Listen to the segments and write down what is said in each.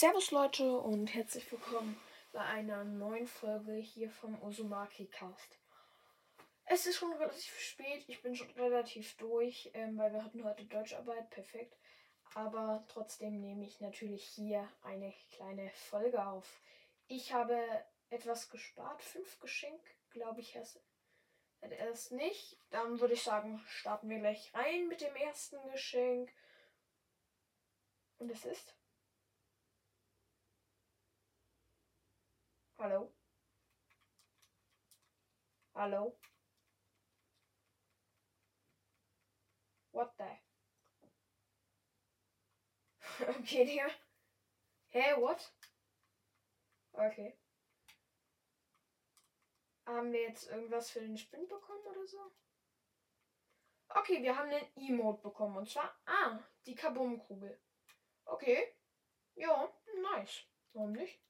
Servus Leute und herzlich willkommen bei einer neuen Folge hier vom Osumaki Cast. Es ist schon relativ spät, ich bin schon relativ durch, ähm, weil wir hatten heute Deutscharbeit, perfekt. Aber trotzdem nehme ich natürlich hier eine kleine Folge auf. Ich habe etwas gespart, fünf Geschenk, glaube ich, hat er es nicht. Dann würde ich sagen, starten wir gleich rein mit dem ersten Geschenk. Und es ist Hallo? Hallo? What the? okay, Digga. Hey, what? Okay. Haben wir jetzt irgendwas für den Spin bekommen oder so? Okay, wir haben einen Emote bekommen. Und zwar, ah, die Kabum-Kugel. Okay. Ja, nice. Warum nicht?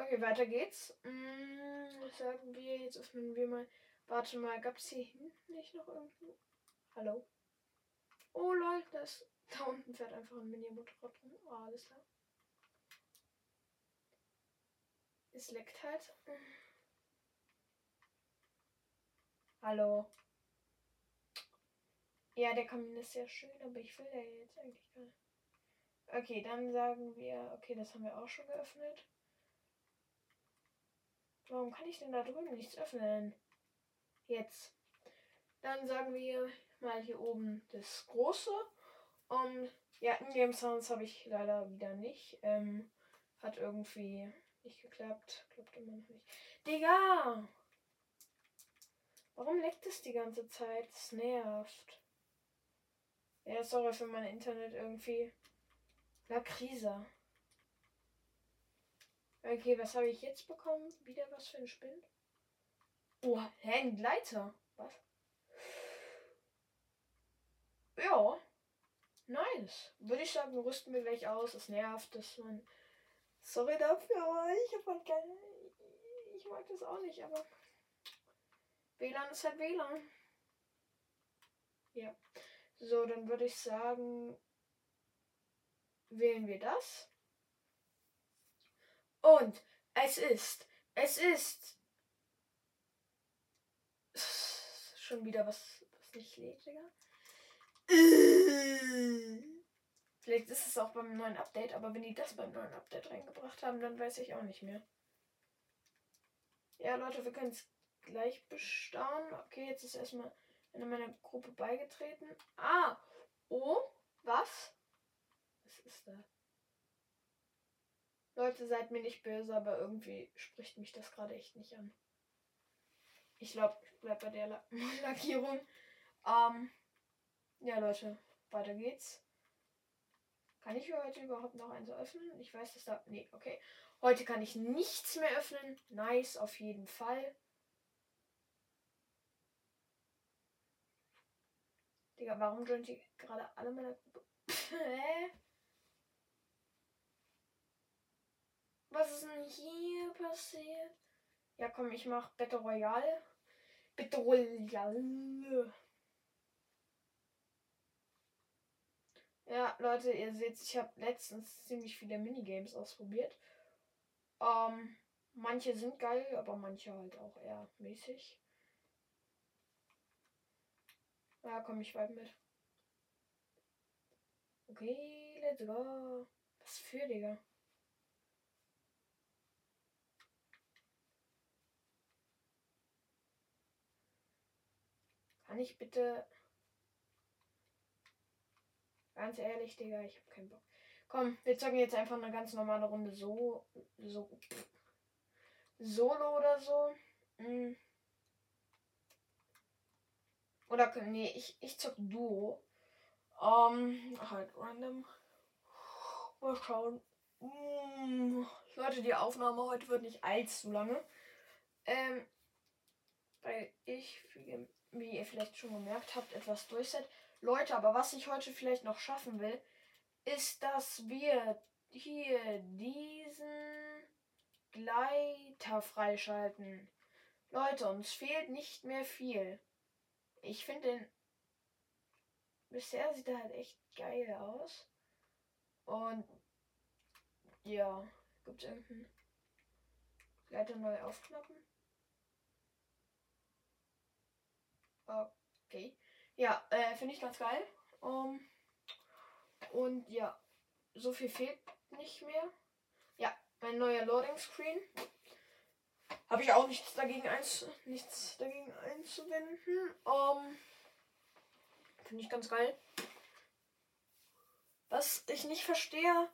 Okay, weiter geht's. Hm, was sagen wir? Jetzt öffnen wir mal. Warte mal, gab es hier hinten nicht noch irgendwo? Hallo? Oh lol, das, da unten fährt einfach ein Mini-Motorrad rum. Oh, alles klar. Es leckt halt. Hallo. Ja, der Kamin ist sehr schön, aber ich will ja jetzt eigentlich gar nicht. Okay, dann sagen wir, okay, das haben wir auch schon geöffnet. Warum kann ich denn da drüben nichts öffnen? Jetzt. Dann sagen wir mal hier oben das große. Und ja, In-Game Sounds habe ich leider wieder nicht. Ähm, hat irgendwie nicht geklappt. Klappt immer noch nicht. Digga! Warum leckt es die ganze Zeit? Das nervt. Ja, sorry für mein Internet irgendwie. La Krise. Okay, was habe ich jetzt bekommen? Wieder was für ein Spind? Oh, hä, ein Gleiter. Was? Ja. Nice. Würde ich sagen, rüsten wir gleich aus. Es nervt, dass man. Sorry dafür, aber ich habe halt keine. Ich mag das auch nicht, aber. WLAN ist halt WLAN. Ja. So, dann würde ich sagen, wählen wir das. Und es ist, es ist schon wieder was, was nicht lädt, Digga. Vielleicht ist es auch beim neuen Update, aber wenn die das beim neuen Update reingebracht haben, dann weiß ich auch nicht mehr. Ja, Leute, wir können es gleich bestaunen. Okay, jetzt ist erstmal in meiner Gruppe beigetreten. Ah! Oh! Was? Was ist da? Leute, seid mir nicht böse, aber irgendwie spricht mich das gerade echt nicht an. Ich glaube, ich bleib bei der La Lackierung. Ähm, ja, Leute, weiter geht's. Kann ich für heute überhaupt noch eins öffnen? Ich weiß, dass da. Nee, okay. Heute kann ich nichts mehr öffnen. Nice, auf jeden Fall. Digga, warum joint die gerade alle meiner Gruppe? Hä? Was ist denn hier passiert? Ja, komm, ich mach Battle Royale. Battle Royale. Ja, Leute, ihr seht, ich habe letztens ziemlich viele Minigames ausprobiert. Ähm, manche sind geil, aber manche halt auch eher mäßig. Ja, komm, ich weib mit. Okay, let's go. Was für, Digga? Kann ich bitte. Ganz ehrlich, Digga, ich hab keinen Bock. Komm, wir zocken jetzt einfach eine ganz normale Runde so. So. Solo oder so. Hm. Oder nee, ich, ich zock Duo. Ähm, halt random. Mal schauen. Hm. Leute, die Aufnahme heute wird nicht allzu lange. Ähm, weil ich wie ihr vielleicht schon gemerkt habt, etwas durchsetzt. Leute, aber was ich heute vielleicht noch schaffen will, ist, dass wir hier diesen Gleiter freischalten. Leute, uns fehlt nicht mehr viel. Ich finde den. Bisher sieht er halt echt geil aus. Und ja. Gibt es irgendeinen Leiter neu aufknappen? Okay. Ja, äh, finde ich ganz geil. Um, und ja, so viel fehlt nicht mehr. Ja, mein neuer Loading Screen. Habe ich auch nichts dagegen, eins, nichts dagegen einzuwenden. Um, Finde ich ganz geil. Was ich nicht verstehe,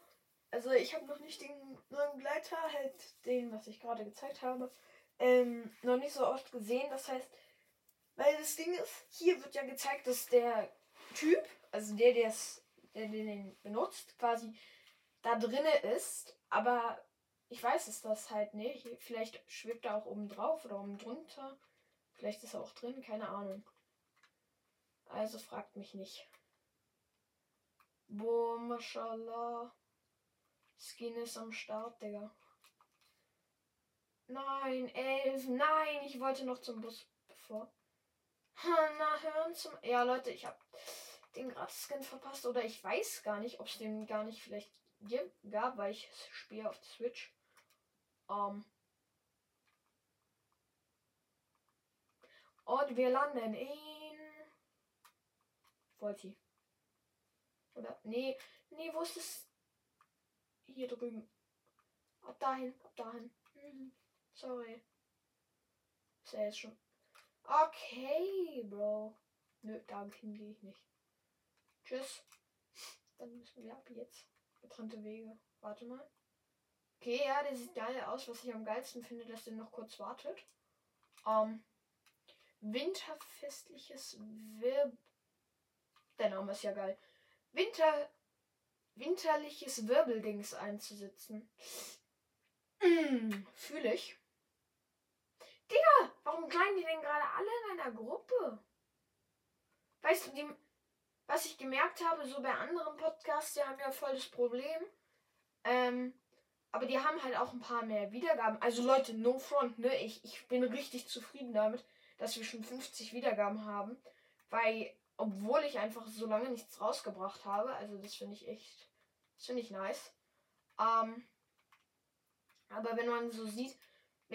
also ich habe noch nicht den neuen Gleiter, halt den, was ich gerade gezeigt habe, ähm, noch nicht so oft gesehen. Das heißt, weil das Ding ist, hier wird ja gezeigt, dass der Typ, also der, der den benutzt, quasi da drinne ist, aber ich weiß es das halt nicht. Vielleicht schwebt er auch oben drauf oder oben drunter. Vielleicht ist er auch drin, keine Ahnung. Also fragt mich nicht. Boah, mashallah. Skin ist am Start, Digga. Nein, elf. Nein, ich wollte noch zum Bus bevor. Na, hören zum. Ja, Leute, ich habe den Gratis-Skin verpasst. Oder ich weiß gar nicht, ob es den gar nicht vielleicht gab, weil ich spiele auf Switch. Um. Und wir landen in Volti. Oder nee, nee, wo ist es? Hier drüben. Ab dahin, ab dahin. Mhm. Sorry. Ist ja jetzt schon. Okay, Bro. Nö, dahin gehe ich nicht. Tschüss. Dann müssen wir ab jetzt. Getrennte Wege. Warte mal. Okay, ja, der sieht geil aus. Was ich am geilsten finde, dass der noch kurz wartet. Ähm, winterfestliches Wirb. Der Name ist ja geil. Winter. Winterliches Wirbeldings einzusetzen. Mm, Fühle ich. Digga, warum kleiden die denn gerade alle in einer Gruppe? Weißt du, die, was ich gemerkt habe, so bei anderen Podcasts, die haben ja voll das Problem. Ähm, aber die haben halt auch ein paar mehr Wiedergaben. Also Leute, no front, ne? Ich, ich bin richtig zufrieden damit, dass wir schon 50 Wiedergaben haben. Weil, obwohl ich einfach so lange nichts rausgebracht habe, also das finde ich echt, das finde ich nice. Ähm, aber wenn man so sieht,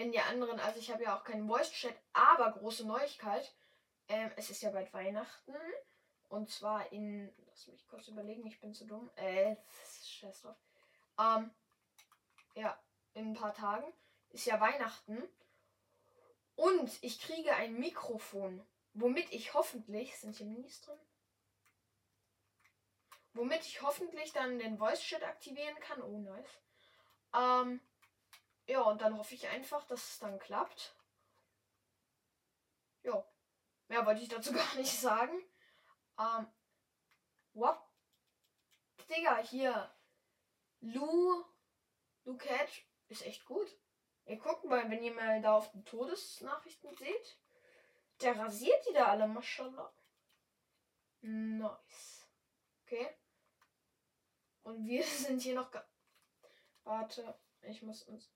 wenn die anderen, also ich habe ja auch keinen Voice-Chat, aber große Neuigkeit, ähm, es ist ja bald Weihnachten. Und zwar in, lass mich kurz überlegen, ich bin zu dumm. Äh, scheiß drauf. Ähm, ja, in ein paar Tagen ist ja Weihnachten. Und ich kriege ein Mikrofon, womit ich hoffentlich, sind hier Minis drin? Womit ich hoffentlich dann den Voice Chat aktivieren kann. Oh, nice. Ähm, ja, und dann hoffe ich einfach, dass es dann klappt. Ja. Mehr wollte ich dazu gar nicht sagen. Ähm, what? Digga, hier. Lou Luke ist echt gut. Ihr guckt mal, wenn ihr mal da auf die Todesnachrichten seht. Der rasiert die da alle, mashallah. Nice. Okay. Und wir sind hier noch. Warte, ich muss uns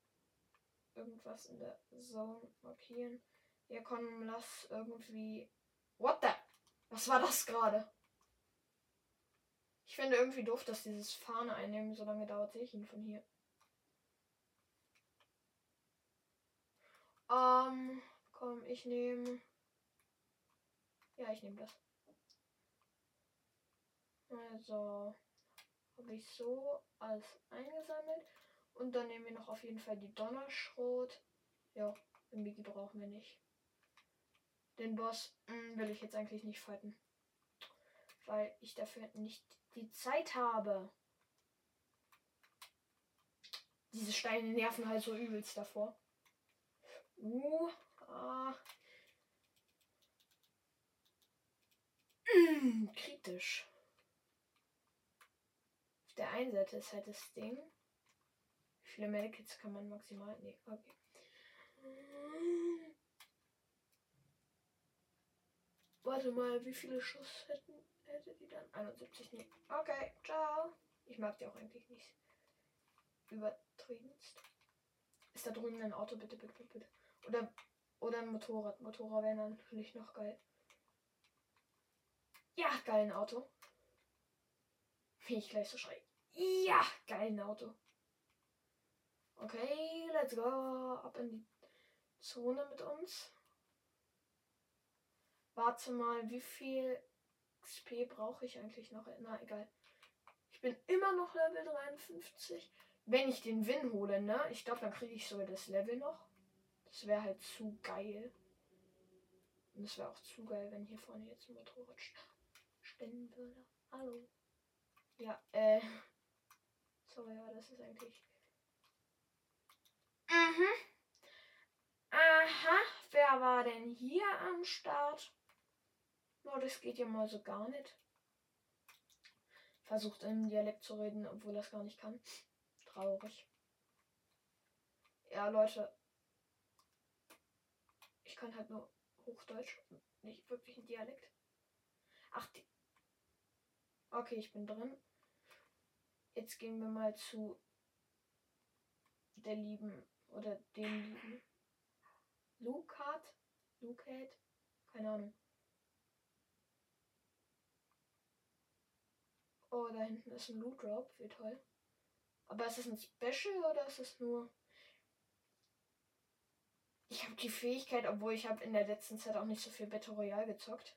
irgendwas in der Zone markieren. Ja, komm, lass irgendwie. What the? Was war das gerade? Ich finde irgendwie doof, dass dieses Fahne einnehmen so lange dauert, sehe ich ihn von hier. Ähm, komm, ich nehme. Ja, ich nehme das. Also, habe ich so alles eingesammelt. Und dann nehmen wir noch auf jeden Fall die Donnerschrot. Ja, den Biggie brauchen wir nicht. Den Boss mh, hm, will ich jetzt eigentlich nicht fighten. Weil ich dafür nicht die Zeit habe. Diese Steine nerven halt so übelst davor. Uh, ah. Mm, kritisch. Auf der einen Seite ist halt das Ding. Viele Medikits kann man maximal? Nee, okay. Warte mal, wie viele Schuss hätten, hätte die dann? 71, nee. Okay, ciao. Ich mag die auch eigentlich nicht. Übertriebenst. Ist da drüben ein Auto? Bitte, bitte, bitte, bitte. Oder, oder ein Motorrad. Motorrad wäre natürlich noch geil. Ja, geil ein Auto. Wie ich gleich so schreie. Ja, geil ein Auto. Okay, let's go. Ab in die Zone mit uns. Warte mal, wie viel XP brauche ich eigentlich noch? Na, egal. Ich bin immer noch Level 53. Wenn ich den Win hole, ne? Ich glaube, dann kriege ich sogar das Level noch. Das wäre halt zu geil. Und es wäre auch zu geil, wenn hier vorne jetzt ein Motorrad stehen würde. Hallo. Ja, äh. Sorry, ja, das ist eigentlich. Mhm. Aha, wer war denn hier am Start? Oh, das geht ja mal so gar nicht. Versucht im Dialekt zu reden, obwohl es gar nicht kann. Traurig. Ja, Leute. Ich kann halt nur Hochdeutsch, nicht wirklich ein Dialekt. Ach, die. Okay, ich bin drin. Jetzt gehen wir mal zu der lieben oder dem lieben Lucat. Lucat? Keine Ahnung. Oh, da hinten ist ein Loot Drop. Wie toll. Aber ist das ein Special oder ist es nur. Ich habe die Fähigkeit, obwohl ich habe in der letzten Zeit auch nicht so viel Battle Royale gezockt.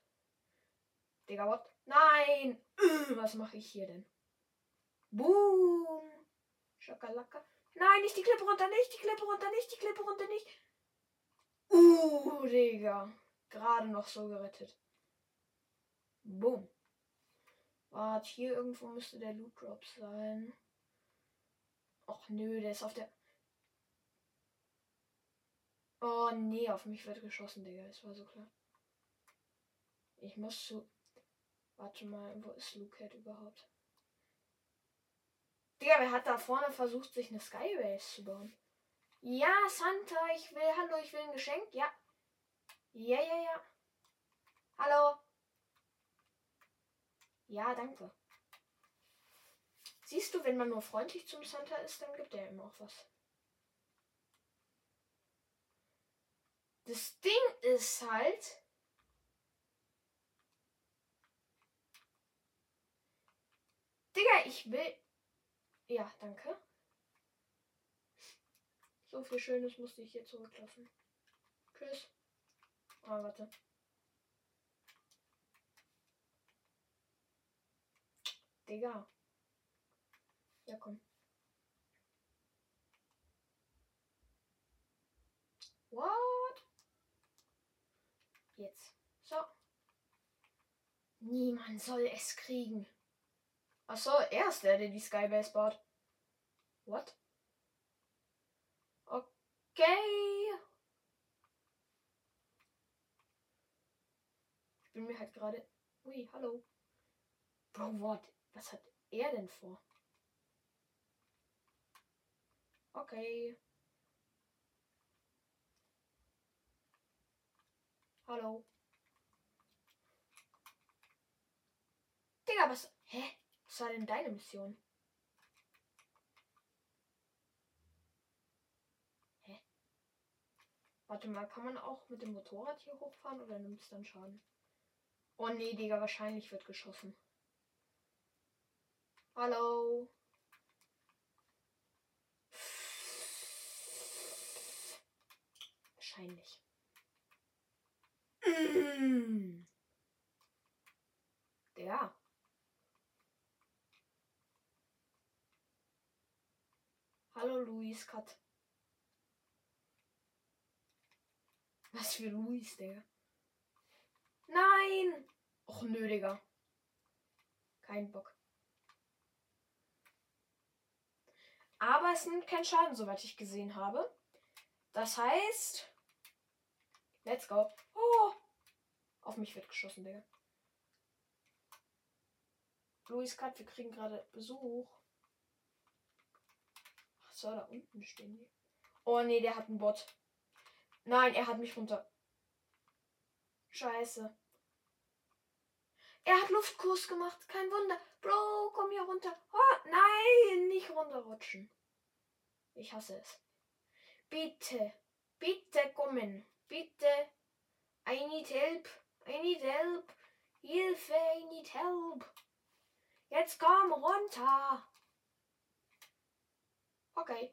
Digga, what? Nein! Was mache ich hier denn? Boom! Schakalaka. Nein, nicht die Klippe runter, nicht die Klippe runter, nicht die Klippe runter, nicht. Uh, Digga. Gerade noch so gerettet. Boom. Warte, hier irgendwo müsste der Loot Drop sein. Och nö, der ist auf der. Oh nee, auf mich wird geschossen, Digga. Das war so klar. Ich muss zu. Warte mal, wo ist Lucat überhaupt? Digga, wer hat da vorne versucht, sich eine Skybase zu bauen? Ja, Santa, ich will. Hallo, ich will ein Geschenk. Ja. Ja, ja, ja. Hallo. Ja, danke. Siehst du, wenn man nur freundlich zum Santa ist, dann gibt er ihm auch was. Das Ding ist halt. Digga, ich will. Ja, danke. So viel Schönes musste ich hier zurücklassen. Tschüss. Ah, warte. Digga. Ja, komm. What? Jetzt. So. Niemand soll es kriegen. Achso, er ist der, der die Skybase baut. What? Okay. Ich bin mir halt gerade. Ui, hallo. Bro, what? Was hat er denn vor? Okay. Hallo. Digga, was? Hä? Was war denn deine Mission? Hä? Warte mal, kann man auch mit dem Motorrad hier hochfahren oder nimmt es dann Schaden? Oh nee, Digga, wahrscheinlich wird geschossen. Hallo. Wahrscheinlich. Mm. Der. Hallo Luis Kat. Was für Luis, der? Nein! Och nö, Digga. Kein Bock. Aber es nimmt keinen Schaden, soweit ich gesehen habe. Das heißt. Let's go. Oh! Auf mich wird geschossen, Digga. Luis Kat, wir kriegen gerade Besuch. So, da unten stehen die. Oh nee, der hat einen Bot. Nein, er hat mich runter. Scheiße. Er hat Luftkurs gemacht. Kein Wunder. Bro, komm hier runter. Oh, nein, nicht runterrutschen. Ich hasse es. Bitte, bitte kommen. Bitte. I need help. I need help. Hilfe, I need help. Jetzt komm runter. Okay.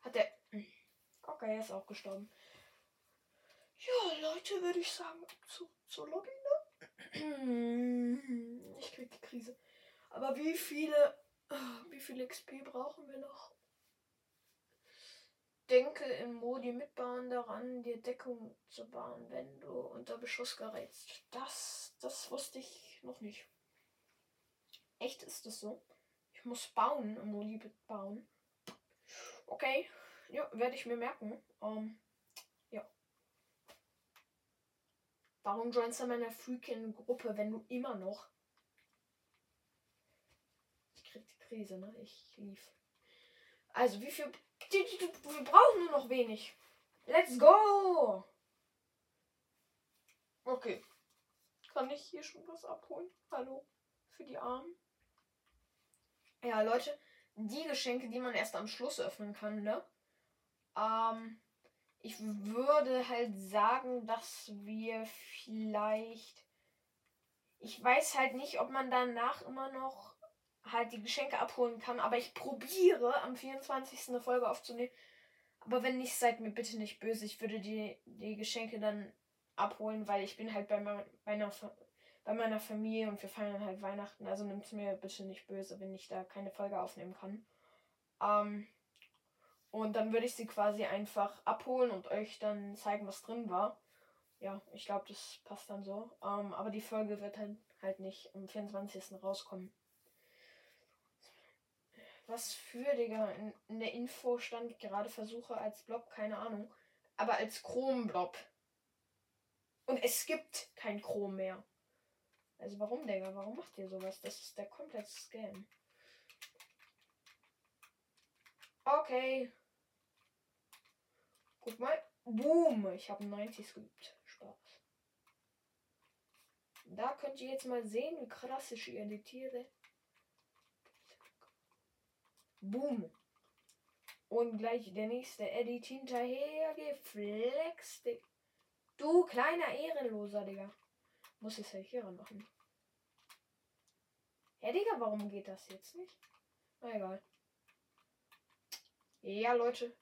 Hat. Hm. Okay, er ist auch gestorben. Ja, Leute, würde ich sagen, zu, zu Lobby, ne? Ich krieg die Krise. Aber wie viele. Wie viel XP brauchen wir noch? Denke im Modi mitbauen daran, dir Deckung zu bauen, wenn du unter Beschuss gerätst. Das, das wusste ich noch nicht. Echt ist das so? Ich muss bauen, im Modi bauen. Okay, ja, werde ich mir merken. Um, ähm, ja. Warum joinst du meine freaking Gruppe, wenn du immer noch. Ich krieg die Krise, ne? Ich lief. Also, wie viel. Wir brauchen nur noch wenig. Let's go! Okay. Kann ich hier schon was abholen? Hallo? Für die Armen? Ja, Leute, die Geschenke, die man erst am Schluss öffnen kann, ne? Ähm, ich würde halt sagen, dass wir vielleicht. Ich weiß halt nicht, ob man danach immer noch halt die Geschenke abholen kann, aber ich probiere am 24. eine Folge aufzunehmen. Aber wenn nicht, seid mir bitte nicht böse. Ich würde die, die Geschenke dann abholen, weil ich bin halt bei meiner, bei meiner Familie und wir feiern halt Weihnachten. Also nimmt es mir bitte nicht böse, wenn ich da keine Folge aufnehmen kann. Ähm, und dann würde ich sie quasi einfach abholen und euch dann zeigen, was drin war. Ja, ich glaube, das passt dann so. Ähm, aber die Folge wird halt, halt nicht am 24. rauskommen. Was für, Digga? In, in der Info stand gerade Versuche als Blob, keine Ahnung. Aber als Chrom-Blob. Und es gibt kein Chrom mehr. Also warum, Digga? Warum macht ihr sowas? Das ist der komplette Scam. Okay. Guck mal. Boom. Ich habe 90 geübt. Spaß. Da könnt ihr jetzt mal sehen, wie krass ich editiere. Boom. Und gleich der nächste Edit hinterher geflext. Du kleiner Ehrenloser, Digga. Muss ich halt hier machen. Ja, Digga, warum geht das jetzt nicht? Na egal. Ja, Leute.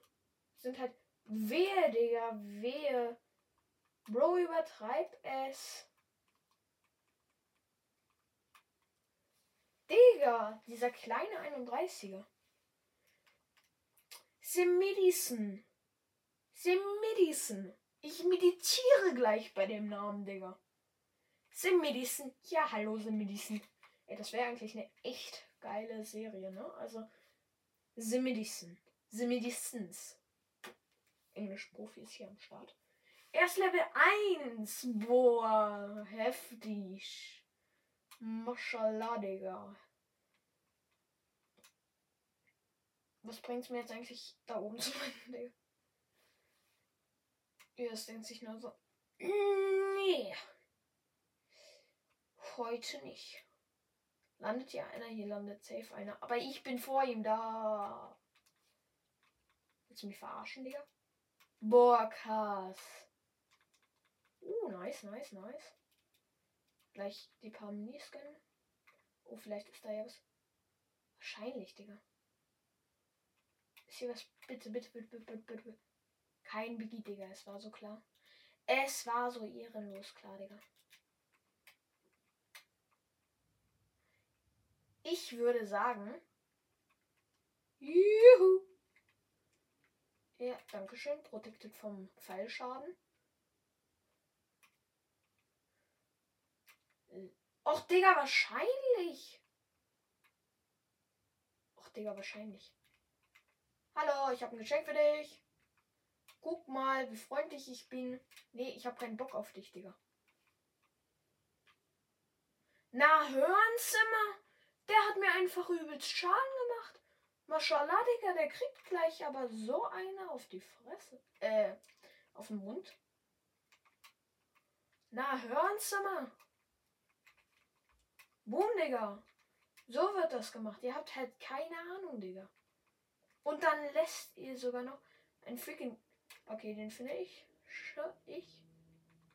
Sind halt. Wehe, Digga, wehe. Bro, übertreib es. Digga, dieser kleine 31er. Simidison. Simidison. Ich meditiere gleich bei dem Namen, Digga. Simidison. Ja, hallo Simidison. Ey, das wäre eigentlich eine echt geile Serie, ne? Also, Simidison. Medicines. Englisch-Profi ist hier am Start. Erst Level 1. Boah, heftig. Mashallah, Digga. Was bringt's mir jetzt eigentlich da oben zu finden, Digga? Ja, das denkt sich nur so. Nee. Heute nicht. Landet hier einer? Hier landet safe einer. Aber ich bin vor ihm da. Willst du mich verarschen, Digga? Boah, krass. Uh, nice, nice, nice. Gleich die paar Mini scannen. Oh, vielleicht ist da ja was. Wahrscheinlich, Digga. Ist hier was? Bitte, bitte, bitte, bitte, bitte, bitte. Kein Biggie, Digga. Es war so klar. Es war so ehrenlos klar, Digga. Ich würde sagen. Juhu. Ja, danke schön. Protected vom Pfeilschaden. Och, Digga, wahrscheinlich. Och, Digga, wahrscheinlich. Hallo, ich habe ein Geschenk für dich. Guck mal, wie freundlich ich bin. Nee, ich habe keinen Bock auf dich, Digga. Na, hören Zimmer. Der hat mir einfach übelst Schaden gemacht. Maschallah, Digga, der kriegt gleich aber so eine auf die Fresse. Äh, auf den Mund. Na, hören Sie mal. Boom, Digga. So wird das gemacht. Ihr habt halt keine Ahnung, Digga. Und dann lässt ihr sogar noch ein freaking. Okay, den finde ich. Ich.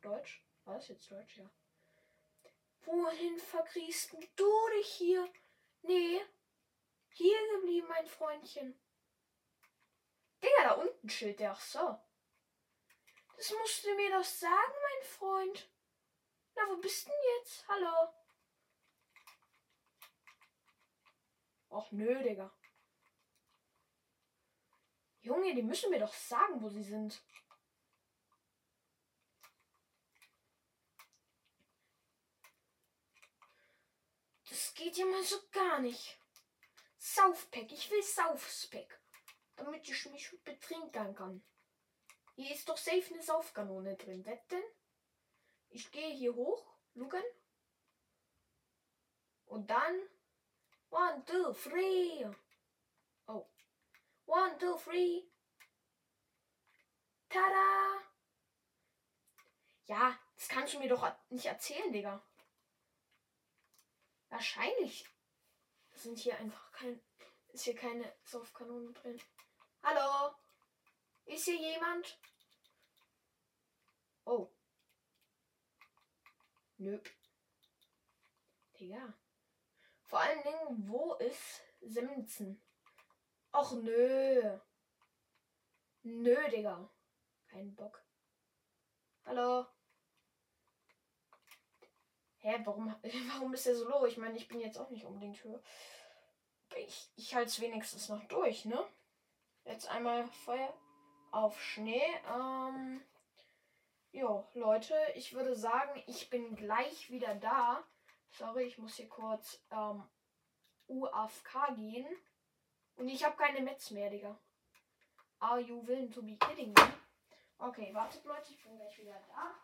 Deutsch. War das jetzt Deutsch? Ja. Wohin verkriechst du dich hier? Nee, hier geblieben, mein Freundchen. Digga, ein Schild, ach so. Das musst du mir doch sagen, mein Freund. Na, wo bist denn jetzt? Hallo? Och nö, Digga. Junge, die müssen mir doch sagen, wo sie sind. Das geht ja mal so gar nicht. Saufpack, ich will Saufspack. Damit ich mich betrinken kann. Hier ist doch safe eine Saufkanone drin. Wetten? Ich gehe hier hoch. Lugan. Und dann. One, two, three. Oh. One, two, three. Tada! Ja, das kannst du mir doch nicht erzählen, Digga. Wahrscheinlich sind hier einfach kein. Ist hier keine Saufkanone drin. Hallo? Ist hier jemand? Oh. Nö. Digga. Vor allen Dingen, wo ist Simzen? Och nö. Nö, Digga. Kein Bock. Hallo? Hä, warum, warum ist der so low? Ich meine, ich bin jetzt auch nicht unbedingt höher. Ich, ich halte es wenigstens noch durch, ne? Jetzt einmal Feuer auf Schnee. Ähm, jo, Leute, ich würde sagen, ich bin gleich wieder da. Sorry, ich muss hier kurz ähm, UAFK gehen. Und ich habe keine Metz mehr, Digga. Are you willing to be kidding me? Okay, wartet Leute, ich bin gleich wieder da.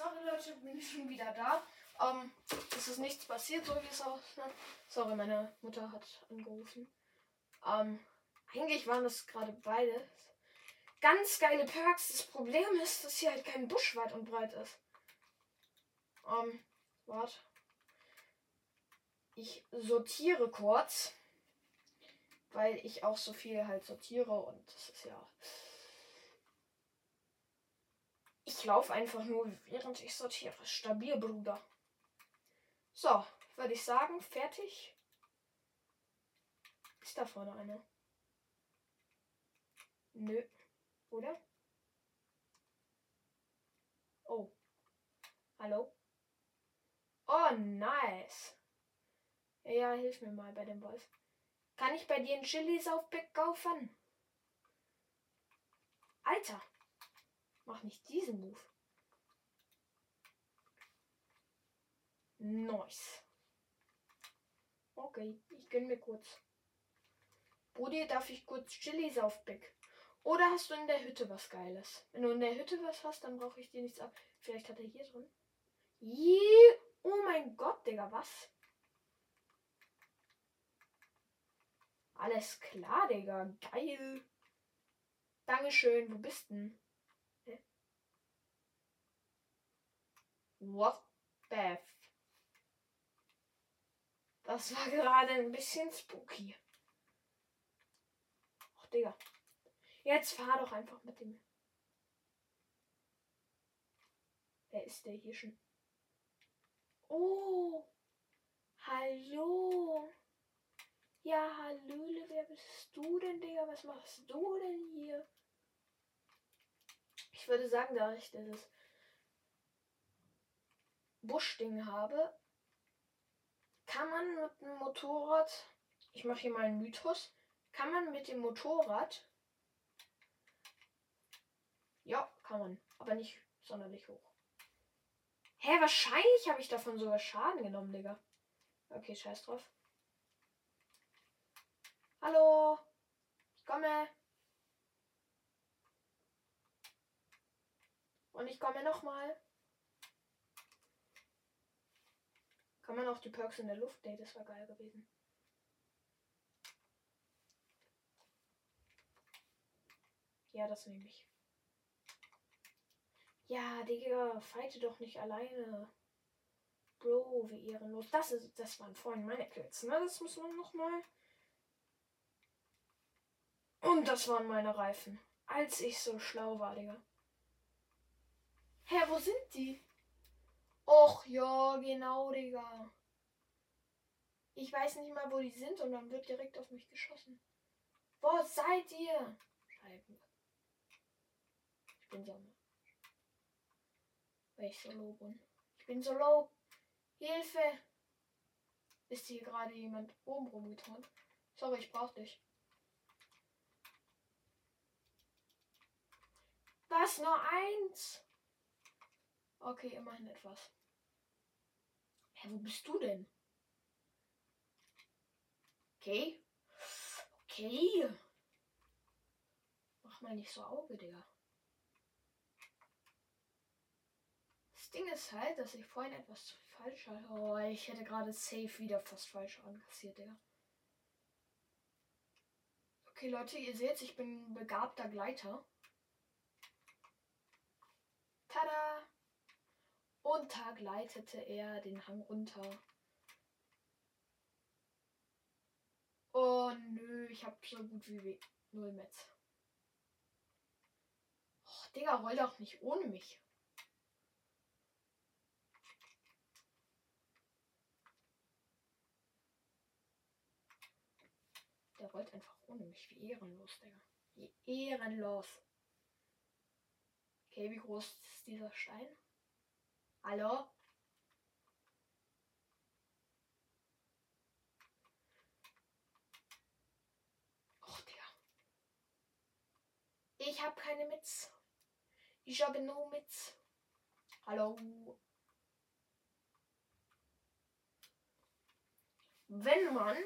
Sorry Leute, bin ich schon wieder da. Ähm, es ist nichts passiert, so wie es aussah. Sorry, meine Mutter hat angerufen. Ähm, eigentlich waren das gerade beide ganz geile Perks. Das Problem ist, dass hier halt kein Busch weit und breit ist. Ähm, warte. Ich sortiere kurz weil ich auch so viel halt sortiere und das ist ja. Ich laufe einfach nur, während ich sortiere. Stabil, Bruder. So, würde ich sagen, fertig. Ist da vorne eine? Nö. Oder? Oh. Hallo? Oh, nice. Ja, hilf mir mal bei dem Wolf. Kann ich bei dir ein Chilis auf Beck kaufen? Alter, mach nicht diesen Move. Nice. Okay, ich gönn mir kurz. Brudi, darf ich kurz Chilis auf Beck? Oder hast du in der Hütte was Geiles? Wenn du in der Hütte was hast, dann brauche ich dir nichts ab. Vielleicht hat er hier drin. Je oh mein Gott, Digga, was? Alles klar, Digga. Geil. Dankeschön. Wo bist denn? What the Das war gerade ein bisschen spooky. Ach, Digga. Jetzt fahr doch einfach mit dem. Wer ist der hier schon? Oh. Hallo. Ja, Hallöle, wer bist du denn, Digga? Was machst du denn hier? Ich würde sagen, da ich dieses Buschding habe, kann man mit dem Motorrad, ich mache hier mal einen Mythos, kann man mit dem Motorrad, ja, kann man, aber nicht sonderlich hoch. Hä, wahrscheinlich habe ich davon sogar Schaden genommen, Digga. Okay, scheiß drauf. Hallo. Ich komme. Und ich komme nochmal. Kann man auch die Perks in der Luft? Nee, das war geil gewesen. Ja, das nehme ich. Ja, Digga, fighte doch nicht alleine. Bro, wie ehrenlos. Das ist, das waren vorhin meine Kills, ne? Das muss man nochmal. Und das waren meine Reifen. Als ich so schlau war, Digga. Hä, wo sind die? Och, ja, genau, Digga. Ich weiß nicht mal, wo die sind und dann wird direkt auf mich geschossen. Wo seid ihr? Scheiben. Ich bin so. Weil ich so low bin. Ich bin so low. Hilfe! Ist hier gerade jemand oben rumgetan? Sorry, ich brauch dich. Was? Nur eins? Okay, immerhin etwas. Hä, wo bist du denn? Okay. Okay. Mach mal nicht so Auge, Digga. Das Ding ist halt, dass ich vorhin etwas falsch hatte. Oh, ich hätte gerade safe wieder fast falsch ankassiert, Digga. Okay, Leute, ihr seht, ich bin ein begabter Gleiter. Tada! Und da gleitete er den Hang runter. Oh nö, ich hab so gut wie null Metz. Oh, Digga, roll doch nicht ohne mich. Der rollt einfach ohne mich. Wie ehrenlos, Digga. Wie ehrenlos. Okay, wie groß ist dieser Stein? Hallo? Och, Digga. Ich habe keine Mitz. Ich habe nur Mitz. Hallo? Wenn man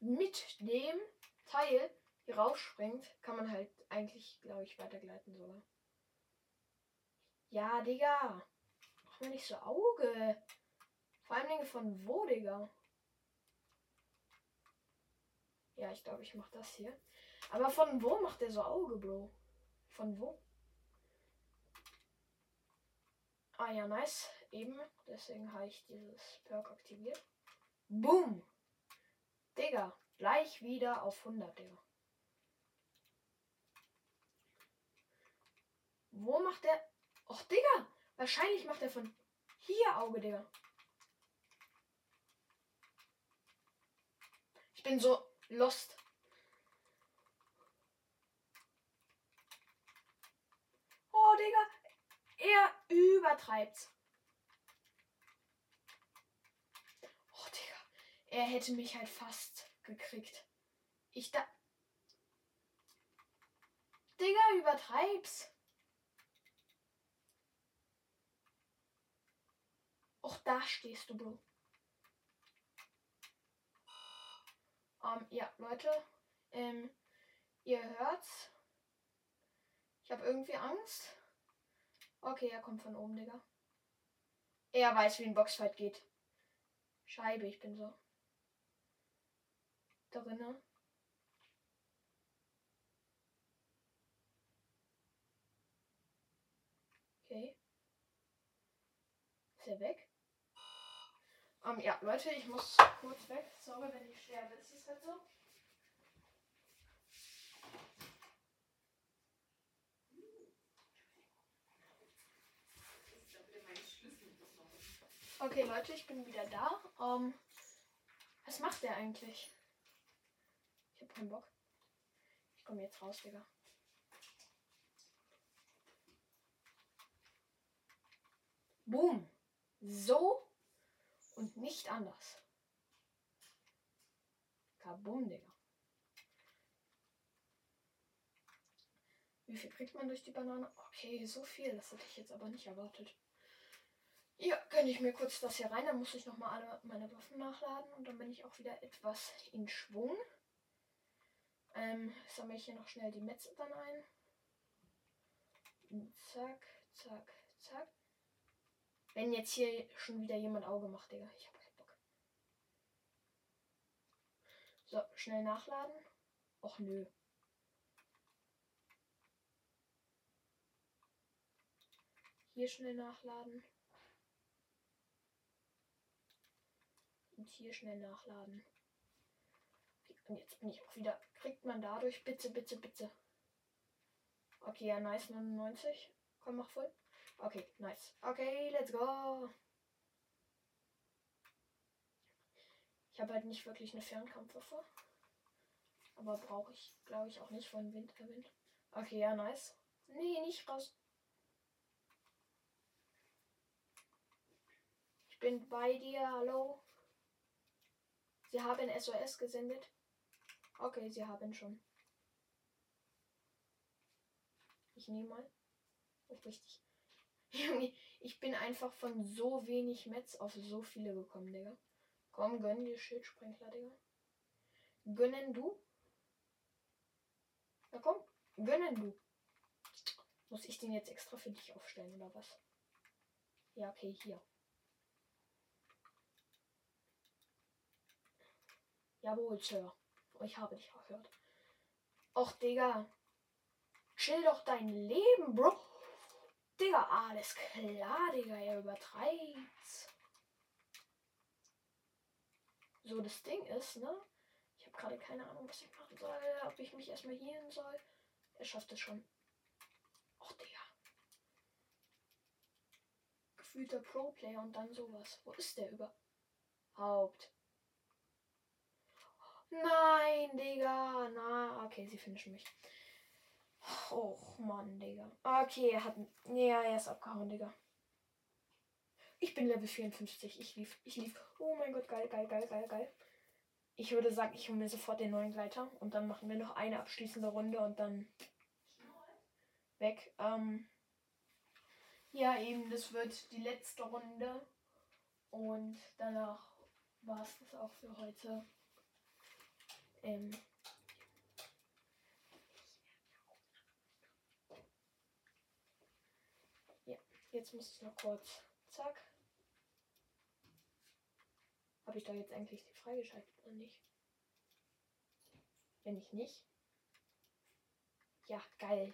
mit dem Teil hier rausspringt, kann man halt eigentlich, glaube ich, weitergleiten sogar. Ja, Digga. Mach mir nicht so Auge. Vor allen Dingen von wo, Digga? Ja, ich glaube, ich mach das hier. Aber von wo macht der so Auge, Bro? Von wo? Ah ja, nice. Eben. Deswegen habe ich dieses Perk aktiviert. Boom. Digga. Gleich wieder auf 100, Digga. Wo macht der... Och, Digga. Wahrscheinlich macht er von hier Auge, Digga. Ich bin so lost. Oh, Digga. Er übertreibt's. Oh, Digga. Er hätte mich halt fast gekriegt. Ich da. Digga, übertreib's. Och, da stehst du, Bro. Ähm, ja, Leute. Ähm, ihr hört's. Ich habe irgendwie Angst. Okay, er kommt von oben, Digga. Er weiß, wie ein Boxfight geht. Scheibe, ich bin so. Drinnen. Okay. Ist er weg? Um, ähm, ja, Leute, ich muss kurz weg. Sorry, wenn ich sterbe. Ist das halt so? Okay, Leute, ich bin wieder da. Um, ähm, was macht der eigentlich? Ich hab keinen Bock. Ich komme jetzt raus, Digga. Boom. So und nicht anders. Kabum, Digga. Wie viel kriegt man durch die Banane? Okay, so viel. Das hätte ich jetzt aber nicht erwartet. Ja, gönne ich mir kurz das hier rein. Dann muss ich nochmal alle meine Waffen nachladen und dann bin ich auch wieder etwas in Schwung. Ähm, sammle ich hier noch schnell die Metze dann ein. Zack, zack, zack. Wenn jetzt hier schon wieder jemand Auge macht, Digga. Ich hab keinen Bock. So, schnell nachladen. Och nö. Hier schnell nachladen. Und hier schnell nachladen. Und jetzt bin ich auch wieder. Kriegt man dadurch. Bitte, bitte, bitte. Okay, ja, nice. 99. Komm, mach voll. Okay, nice. Okay, let's go. Ich habe halt nicht wirklich eine Fernkampfwaffe. Aber brauche ich, glaube ich, auch nicht von Wind. Äh Wind. Okay, ja, nice. Nee, nicht raus. Ich bin bei dir, hallo. Sie haben SOS gesendet. Okay, sie haben schon. Ich nehme mal. Oh, richtig. Junge, ich bin einfach von so wenig Metz auf so viele gekommen, Digga. Komm, gönn dir Schildsprenkler, Digga. Gönnen du? Na komm, gönnen du. Muss ich den jetzt extra für dich aufstellen, oder was? Ja, okay, hier. Jawohl, Sir. Ich habe dich gehört. Och, Digga. Chill doch dein Leben, Bro. Digga, alles klar, Digga. Er übertreibt. So, das Ding ist, ne? Ich habe gerade keine Ahnung, was ich machen soll. Ob ich mich erstmal hin soll. Er schafft es schon. Och, Digga. Gefühlter Pro-Player und dann sowas. Wo ist der überhaupt? Nein, Digga. Na, okay, sie finishen mich. Och, Mann, Digga. Okay, er hat. Ja, er ist abgehauen, Digga. Ich bin Level 54. Ich lief. Ich lief. Oh mein Gott, geil, geil, geil, geil, geil. Ich würde sagen, ich hole mir sofort den neuen Gleiter. Und dann machen wir noch eine abschließende Runde und dann weg. Ähm, ja, eben, das wird die letzte Runde. Und danach war es das auch für heute. Ähm, ja, jetzt muss ich noch kurz. Zack. Habe ich da jetzt eigentlich die freigeschaltet oder nicht? Wenn ich nicht. Ja, geil.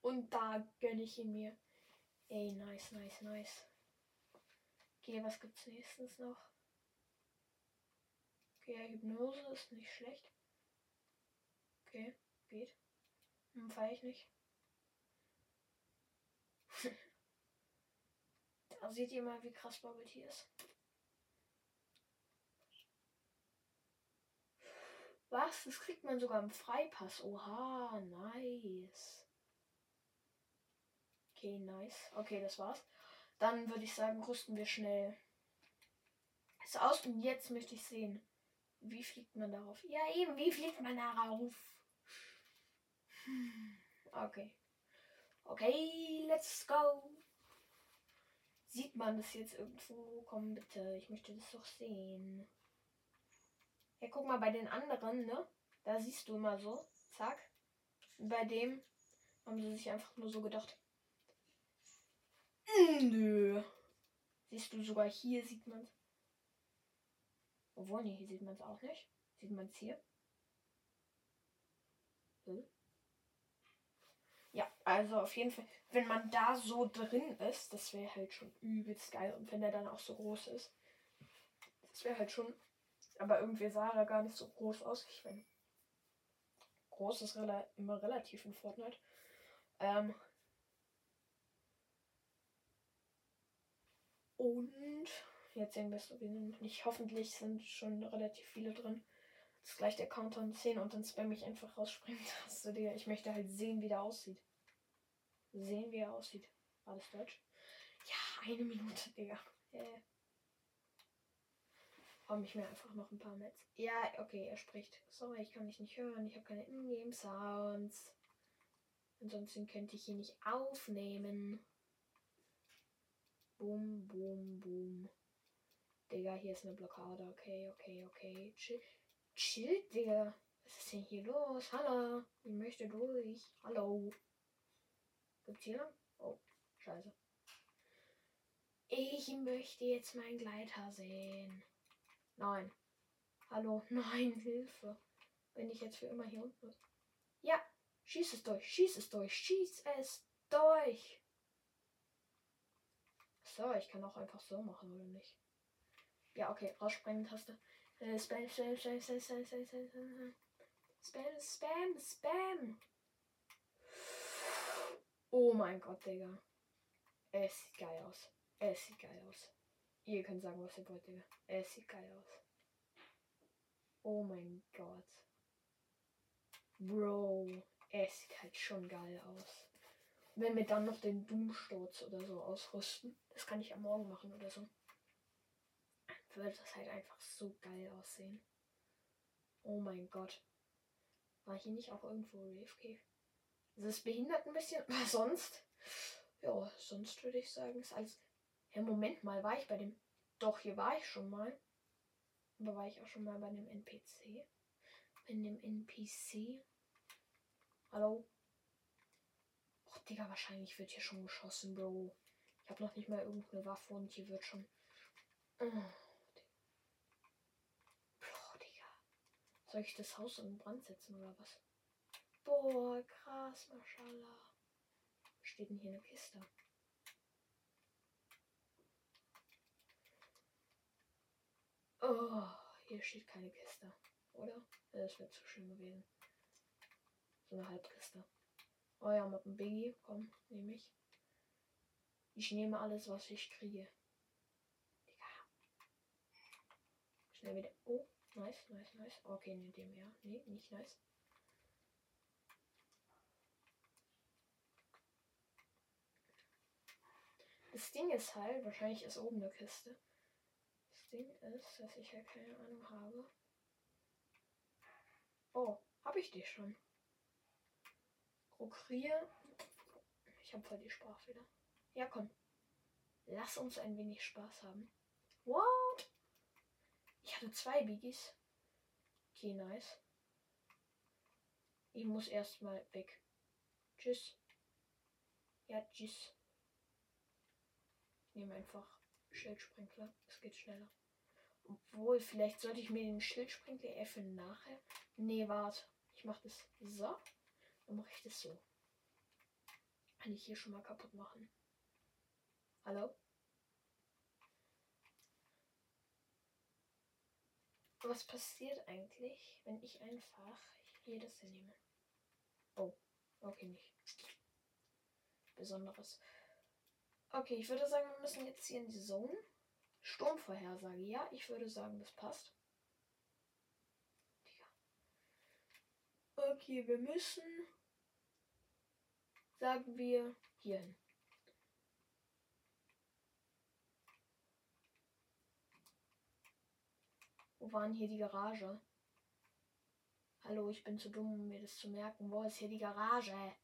Und da gönne ich ihn mir. Ey, nice, nice, nice. Okay, was gibt's nächstens noch? Okay, Hypnose ist nicht schlecht. Okay, geht. Hm, feier ich nicht. da seht ihr mal, wie krass Bubble Tea ist. Was? Das kriegt man sogar im Freipass. Oha, nice. Okay, nice. Okay, das war's. Dann würde ich sagen, rüsten wir schnell es aus und jetzt möchte ich sehen. Wie fliegt man darauf? Ja, eben, wie fliegt man darauf? Hm, okay. Okay, let's go. Sieht man das jetzt irgendwo? Komm bitte, ich möchte das doch sehen. Ja, guck mal, bei den anderen, ne? Da siehst du immer so. Zack. Bei dem haben sie sich einfach nur so gedacht. Nö. Siehst du, sogar hier sieht man es. Obwohl, nee, hier sieht man es auch nicht. Sieht man es hier? Hm? Ja, also auf jeden Fall, wenn man da so drin ist, das wäre halt schon übelst geil. Und wenn der dann auch so groß ist, das wäre halt schon. Aber irgendwie sah er gar nicht so groß aus. Ich meine, groß ist rela immer relativ in Fortnite. Ähm und Jetzt sehen wir es nicht. Hoffentlich sind schon relativ viele drin. Das ist gleich der Countdown 10 und dann spam ich einfach rausspringen. Taste, Digga. Ich möchte halt sehen, wie der aussieht. Sehen, wie er aussieht. Das Deutsch? Ja, eine Minute, Digga. Yeah. Komm ich mir einfach noch ein paar Metz. Ja, okay, er spricht. Sorry, ich kann dich nicht hören. Ich habe keine Ingame-Sounds. Ansonsten könnte ich ihn nicht aufnehmen. Boom, boom, boom. Digga, hier ist eine Blockade. Okay, okay, okay. Chill, chill, Digga. Was ist denn hier los? Hallo. Ich möchte durch. Hallo. Gibt's hier? Oh, scheiße. Ich möchte jetzt meinen Gleiter sehen. Nein. Hallo. Nein, Hilfe. Wenn ich jetzt für immer hier unten. Ja, schieß es durch, schieß es durch, schieß es durch. So, ich kann auch einfach so machen, oder nicht? Ja, okay, rausspringen Äh, spam, spam, spam, spam, spam, spam, spam, spam, spam, spam. Oh mein Gott, Digga. Es sieht geil aus. Es sieht geil aus. Ihr könnt sagen, was ihr wollt, Digga. Es sieht geil aus. Oh mein Gott. Bro, es sieht halt schon geil aus. Wenn wir dann noch den Doomsturz oder so ausrüsten, das kann ich am Morgen machen oder so, würde das halt einfach so geil aussehen. Oh mein Gott. War hier nicht auch irgendwo Rave? Das ist behindert ein bisschen, aber sonst, ja, sonst würde ich sagen, ist alles. Ja, Moment mal, war ich bei dem. Doch, hier war ich schon mal. Aber war ich auch schon mal bei dem NPC? Bei dem NPC? Hallo? Och, Digga, wahrscheinlich wird hier schon geschossen, Bro. Ich habe noch nicht mal irgendeine Waffe und hier wird schon. Oh, Bro, Digga. Soll ich das Haus in Brand setzen oder was? Boah, krass, mashallah. Steht denn hier eine Kiste? Oh, hier steht keine Kiste, oder? Das wäre zu schön gewesen. So eine Halbkiste. Oh ja, mit dem Biggie, komm, nehme ich. Ich nehme alles, was ich kriege. Digga. Schnell wieder. Oh, nice, nice, nice. Okay, ne, dem ja. Nee, nicht nice. Das Ding ist halt, wahrscheinlich ist oben eine Kiste. Das Ding ist, dass ich halt keine Ahnung habe. Oh, habe ich die schon? Prokrier. Ich habe voll die Sprachfehler. Ja, komm. Lass uns ein wenig Spaß haben. What? Ich hatte zwei Biggies. Okay, nice. Ich muss erstmal weg. Tschüss. Ja, tschüss. Ich nehme einfach Schildsprinkler. Es geht schneller. Obwohl, vielleicht sollte ich mir den Schildsprinkler eher für nachher. Nee, warte. Ich mache das so. Dann mache ich das so. Kann ich hier schon mal kaputt machen. Hallo? Was passiert eigentlich, wenn ich einfach hier das hier nehme? Oh, okay, nicht. Besonderes. Okay, ich würde sagen, wir müssen jetzt hier in die Zone. Sturmvorhersage, ja, ich würde sagen, das passt. Okay, wir müssen, sagen wir, hier Wo war denn hier die Garage? Hallo, ich bin zu dumm, um mir das zu merken. Wo ist hier die Garage?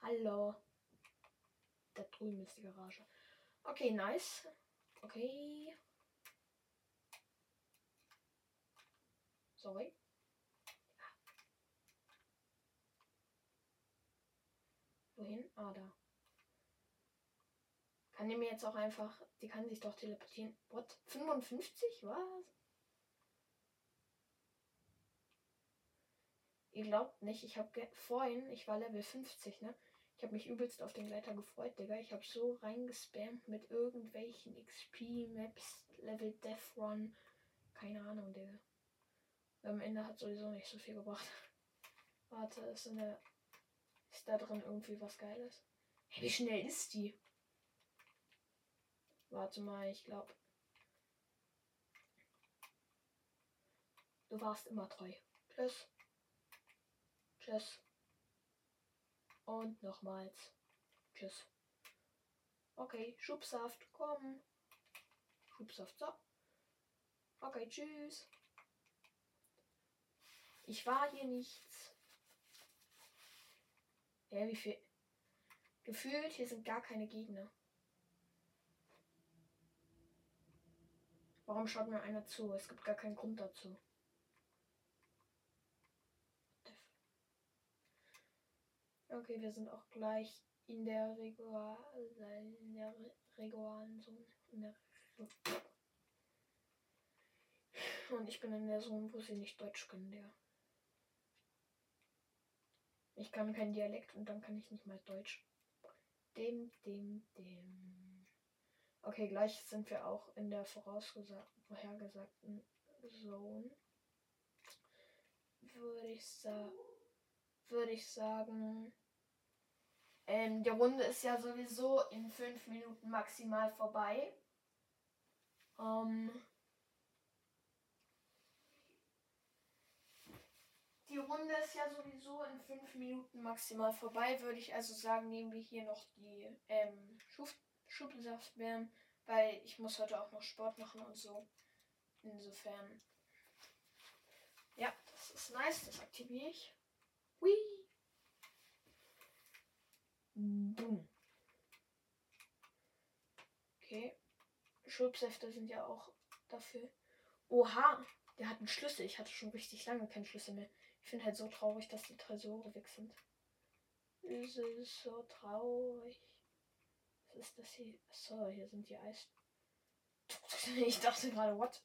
Hallo. Da drüben ist die Garage. Okay, nice. Okay. Sorry. Wohin? Ah, da. Kann die mir jetzt auch einfach. Die kann sich doch teleportieren. What? 55? Was? Ihr glaubt nicht, ich habe vorhin, ich war Level 50, ne? Ich habe mich übelst auf den Gleiter gefreut, Digga. Ich habe so reingespammt mit irgendwelchen XP-Maps, Level Death Run. Keine Ahnung, Digga. Am Ende hat sowieso nicht so viel gebracht. Warte, ist, eine, ist da drin irgendwie was Geiles? Hey, wie schnell ist die? Warte mal, ich glaube. Du warst immer treu. Tschüss. Tschüss. Und nochmals. Tschüss. Okay, Schubsaft, komm. Schubsaft, so. Okay, tschüss. Ich war hier nichts. Ja, wie viel? Gefühlt, hier sind gar keine Gegner. Warum schaut mir einer zu? Es gibt gar keinen Grund dazu. Okay, wir sind auch gleich in der Regular, in der regularen Zone. Der und ich bin in der Zone, wo sie nicht Deutsch können, der. Ich kann kein Dialekt und dann kann ich nicht mal Deutsch. Dem, dem, dem. Okay, gleich sind wir auch in der vorhergesagten Zone. Würde ich, sa würde ich sagen. Ähm, die Runde ist ja sowieso in fünf Minuten maximal vorbei. Ähm, die Runde ist ja sowieso in fünf Minuten maximal vorbei. Würde ich also sagen, nehmen wir hier noch die ähm, Schubsaftbeeren, weil ich muss heute auch noch Sport machen und so. Insofern. Ja, das ist nice. Das aktiviere ich. Whee! Boom. Okay. Schubsäfte sind ja auch dafür. Oha, der hat einen Schlüssel. Ich hatte schon richtig lange keinen Schlüssel mehr. Ich finde halt so traurig, dass die Tresore weg sind. Es ist so traurig. Was ist das hier? Achso, hier sind die Eis. Ich dachte gerade, what?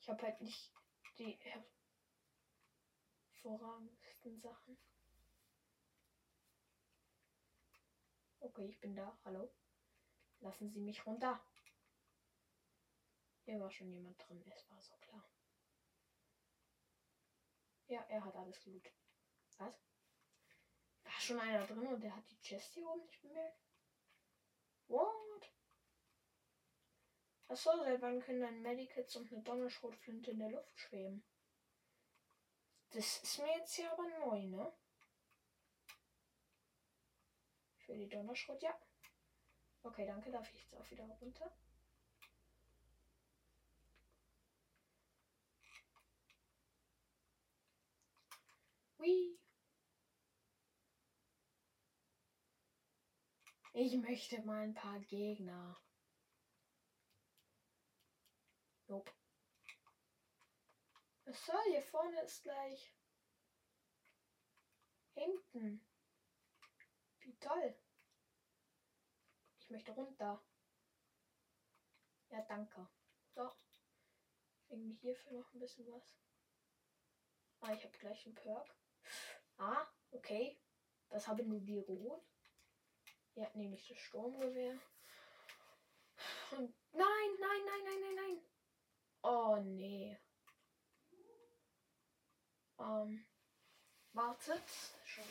Ich habe halt nicht die hervorragendsten Sachen. Okay, ich bin da. Hallo. Lassen Sie mich runter. Hier war schon jemand drin. Es war so klar. Ja, er hat alles geloot. Was? War schon einer drin und der hat die Chest hier oben nicht bemerkt? What? Achso, seit wann können dann Medikits und eine Donnerschrotflinte in der Luft schweben? Das ist mir jetzt hier aber neu, ne? Für die Donnerschrot, ja. Okay, danke. Darf ich jetzt auch wieder runter? Hui. Ich möchte mal ein paar Gegner. Nope. Was hier vorne ist gleich. Hinten. Wie toll. Ich möchte runter. Ja, danke. So. Irgendwie hierfür noch ein bisschen was. Ah, ich habe gleich einen Perk. Ah, okay. Was haben wir dir geholt? Ja, nämlich das Sturmgewehr. Und nein, nein, nein, nein, nein, nein. Oh nee. Ähm, wartet. Schon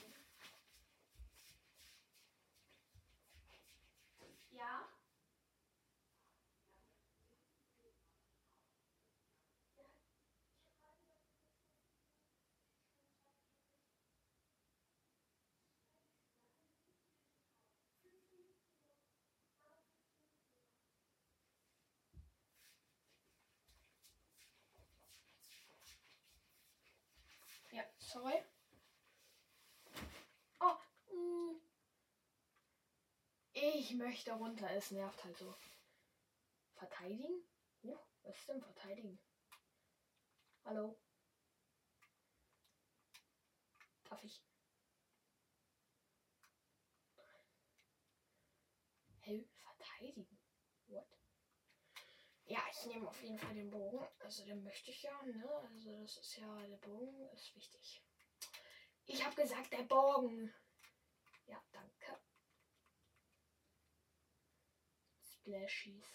Ja. Sorry. Ich möchte runter. Es nervt halt so. Verteidigen? Uh, was ist denn verteidigen? Hallo? Darf ich? Hey, verteidigen? What? Ja, ich nehme auf jeden Fall den Bogen. Also den möchte ich ja, ne? Also das ist ja, der Bogen ist wichtig. Ich habe gesagt, der Bogen. Ja, danke. Splashies.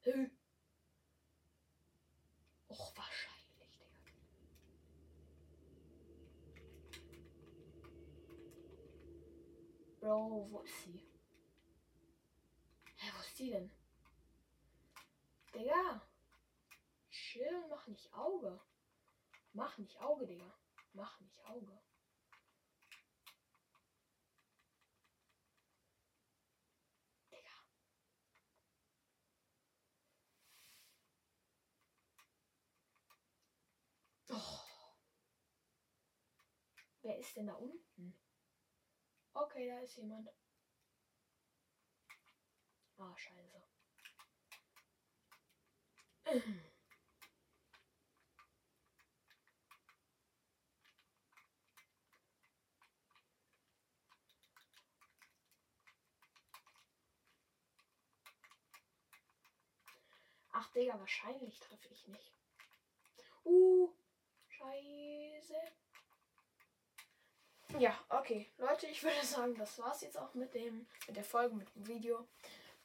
Hö. Och, wahrscheinlich, Digga. Bro, wo ist sie? Sie denn? Digga. Chill, mach nicht Auge. Mach nicht Auge, Digga. Mach nicht Auge. Wer ist denn da unten? Okay, da ist jemand. Ah, scheiße. Ach, Digga, wahrscheinlich treffe ich nicht. Uh, scheiße. Ja, okay. Leute, ich würde sagen, das war's jetzt auch mit dem, mit der Folge, mit dem Video.